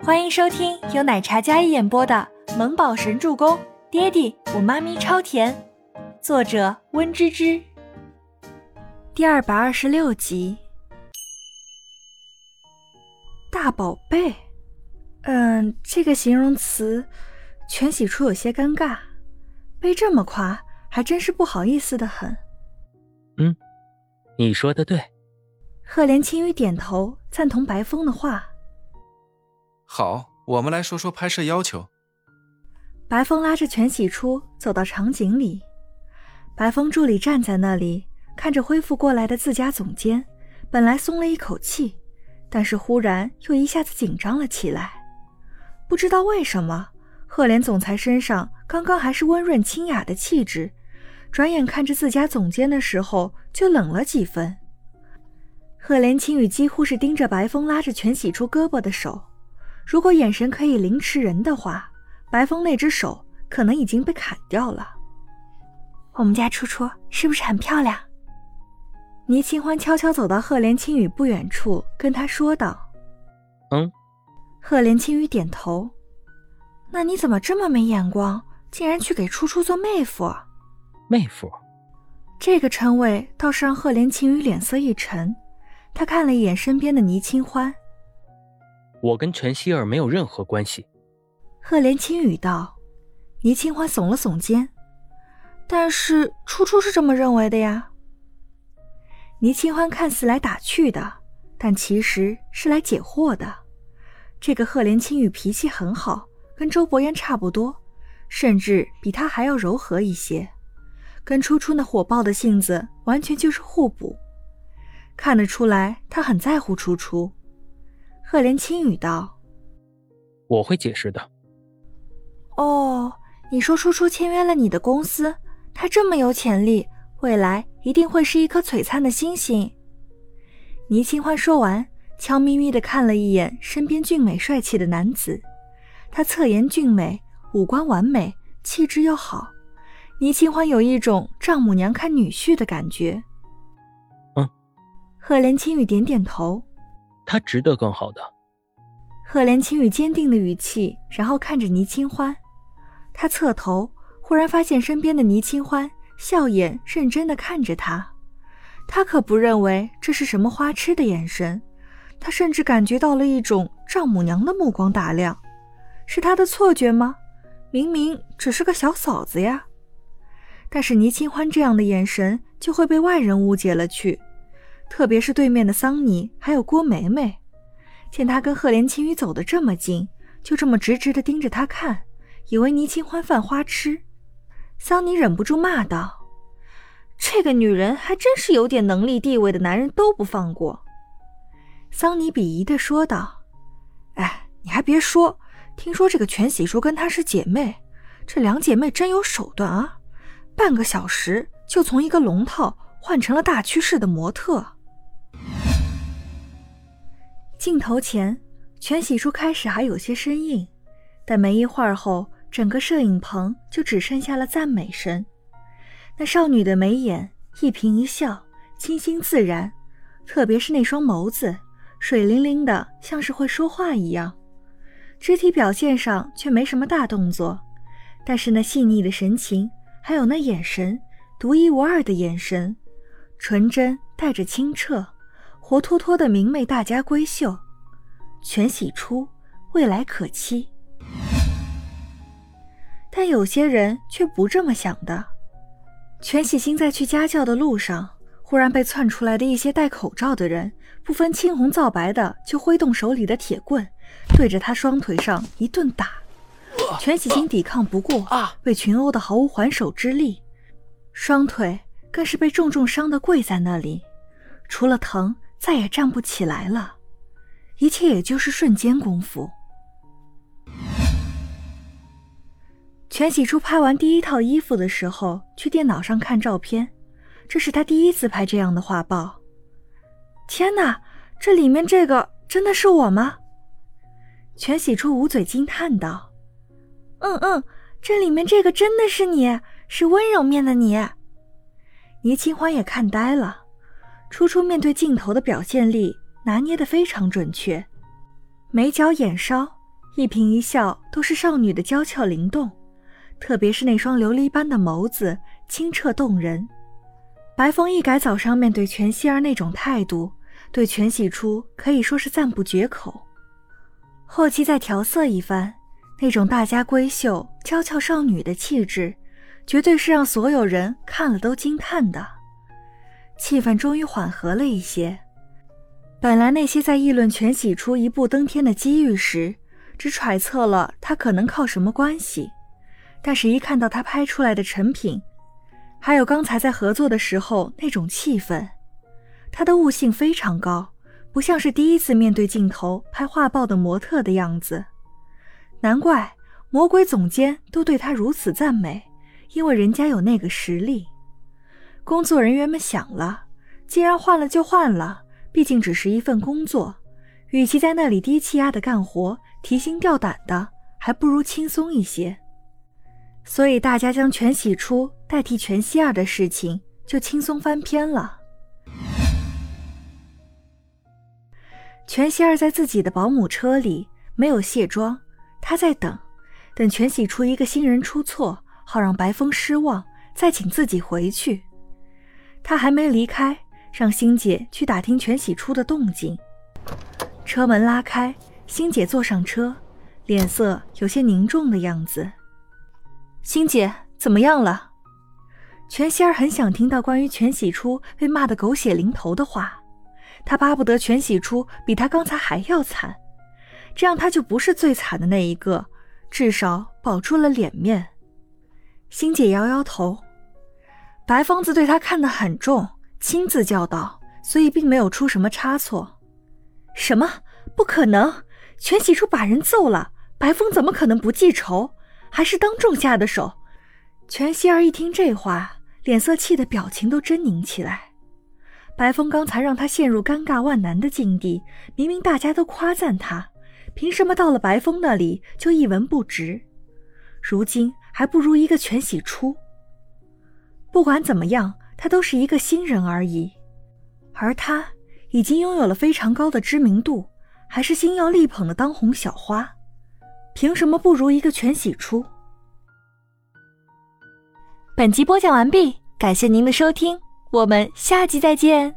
欢迎收听由奶茶嘉一演播的《萌宝神助攻》，爹地我妈咪超甜，作者温芝芝。第二百二十六集。大宝贝，嗯，这个形容词，全喜初有些尴尬，被这么夸，还真是不好意思的很。嗯，你说的对。赫连青雨点头赞同白风的话。好，我们来说说拍摄要求。白风拉着全喜初走到场景里，白风助理站在那里，看着恢复过来的自家总监，本来松了一口气，但是忽然又一下子紧张了起来。不知道为什么，赫连总裁身上刚刚还是温润清雅的气质，转眼看着自家总监的时候就冷了几分。赫连青羽几乎是盯着白风拉着全喜初胳膊的手。如果眼神可以凌迟人的话，白风那只手可能已经被砍掉了。我们家初初是不是很漂亮？倪清欢悄悄走到赫连青羽不远处，跟他说道：“嗯。”赫连青雨点头。那你怎么这么没眼光，竟然去给初初做妹夫？妹夫，这个称谓倒是让赫连青雨脸色一沉。他看了一眼身边的倪清欢。我跟全希儿没有任何关系，赫连青语道。倪清欢耸了耸肩，但是初初是这么认为的呀。倪清欢看似来打趣的，但其实是来解惑的。这个赫连青羽脾气很好，跟周伯言差不多，甚至比他还要柔和一些，跟初初那火爆的性子完全就是互补。看得出来，他很在乎初初。赫连轻语道：“我会解释的。”哦，你说初初签约了你的公司，他这么有潜力，未来一定会是一颗璀璨的星星。倪清欢说完，悄咪咪的看了一眼身边俊美帅气的男子，他侧颜俊美，五官完美，气质又好。倪清欢有一种丈母娘看女婿的感觉。嗯，赫连青雨点点头。他值得更好的。赫连青羽坚定的语气，然后看着倪清欢。他侧头，忽然发现身边的倪清欢笑眼认真的看着他。他可不认为这是什么花痴的眼神，他甚至感觉到了一种丈母娘的目光打量。是他的错觉吗？明明只是个小嫂子呀。但是倪清欢这样的眼神就会被外人误解了去。特别是对面的桑尼还有郭梅梅，见他跟赫连青羽走得这么近，就这么直直的盯着他看，以为倪清欢犯花痴。桑尼忍不住骂道：“这个女人还真是有点能力地位的男人都不放过。”桑尼鄙夷的说道：“哎，你还别说，听说这个全喜叔跟她是姐妹，这两姐妹真有手段啊，半个小时就从一个龙套换成了大趋势的模特。”镜头前，全喜初开始还有些生硬，但没一会儿后，整个摄影棚就只剩下了赞美声。那少女的眉眼一颦一笑，清新自然，特别是那双眸子，水灵灵的，像是会说话一样。肢体表现上却没什么大动作，但是那细腻的神情，还有那眼神，独一无二的眼神，纯真带着清澈。活脱脱的明媚大家闺秀，全喜初，未来可期。但有些人却不这么想的。全喜星在去家教的路上，忽然被窜出来的一些戴口罩的人，不分青红皂白的就挥动手里的铁棍，对着他双腿上一顿打。全喜星抵抗不过，被群殴的毫无还手之力，双腿更是被重重伤的跪在那里，除了疼。再也站不起来了，一切也就是瞬间功夫。全喜初拍完第一套衣服的时候，去电脑上看照片，这是他第一次拍这样的画报。天哪，这里面这个真的是我吗？全喜初捂嘴惊叹道：“嗯嗯，这里面这个真的是你，是温柔面的你。”倪清欢也看呆了。初初面对镜头的表现力拿捏的非常准确，眉角眼梢一颦一笑都是少女的娇俏灵动，特别是那双琉璃般的眸子，清澈动人。白风一改早上面对全希儿那种态度，对全喜初可以说是赞不绝口。后期再调色一番，那种大家闺秀、娇俏少女的气质，绝对是让所有人看了都惊叹的。气氛终于缓和了一些。本来那些在议论全喜初一步登天的机遇时，只揣测了他可能靠什么关系，但是，一看到他拍出来的成品，还有刚才在合作的时候那种气氛，他的悟性非常高，不像是第一次面对镜头拍画报的模特的样子。难怪魔鬼总监都对他如此赞美，因为人家有那个实力。工作人员们想了，既然换了就换了。毕竟只是一份工作，与其在那里低气压的干活、提心吊胆的，还不如轻松一些。所以大家将全喜初代替全希儿的事情就轻松翻篇了。全希儿在自己的保姆车里没有卸妆，她在等，等全喜初一个新人出错，好让白风失望，再请自己回去。她还没离开。让星姐去打听全喜初的动静。车门拉开，星姐坐上车，脸色有些凝重的样子。星姐怎么样了？全希儿很想听到关于全喜初被骂得狗血淋头的话，她巴不得全喜初比他刚才还要惨，这样他就不是最惨的那一个，至少保住了脸面。星姐摇摇头，白疯子对他看得很重。亲自教导，所以并没有出什么差错。什么？不可能！全喜初把人揍了，白风怎么可能不记仇？还是当众下的手？全希儿一听这话，脸色气得表情都狰狞起来。白风刚才让他陷入尴尬万难的境地，明明大家都夸赞他，凭什么到了白风那里就一文不值？如今还不如一个全喜初。不管怎么样。他都是一个新人而已，而他已经拥有了非常高的知名度，还是星耀力捧的当红小花，凭什么不如一个全喜出？本集播讲完毕，感谢您的收听，我们下集再见。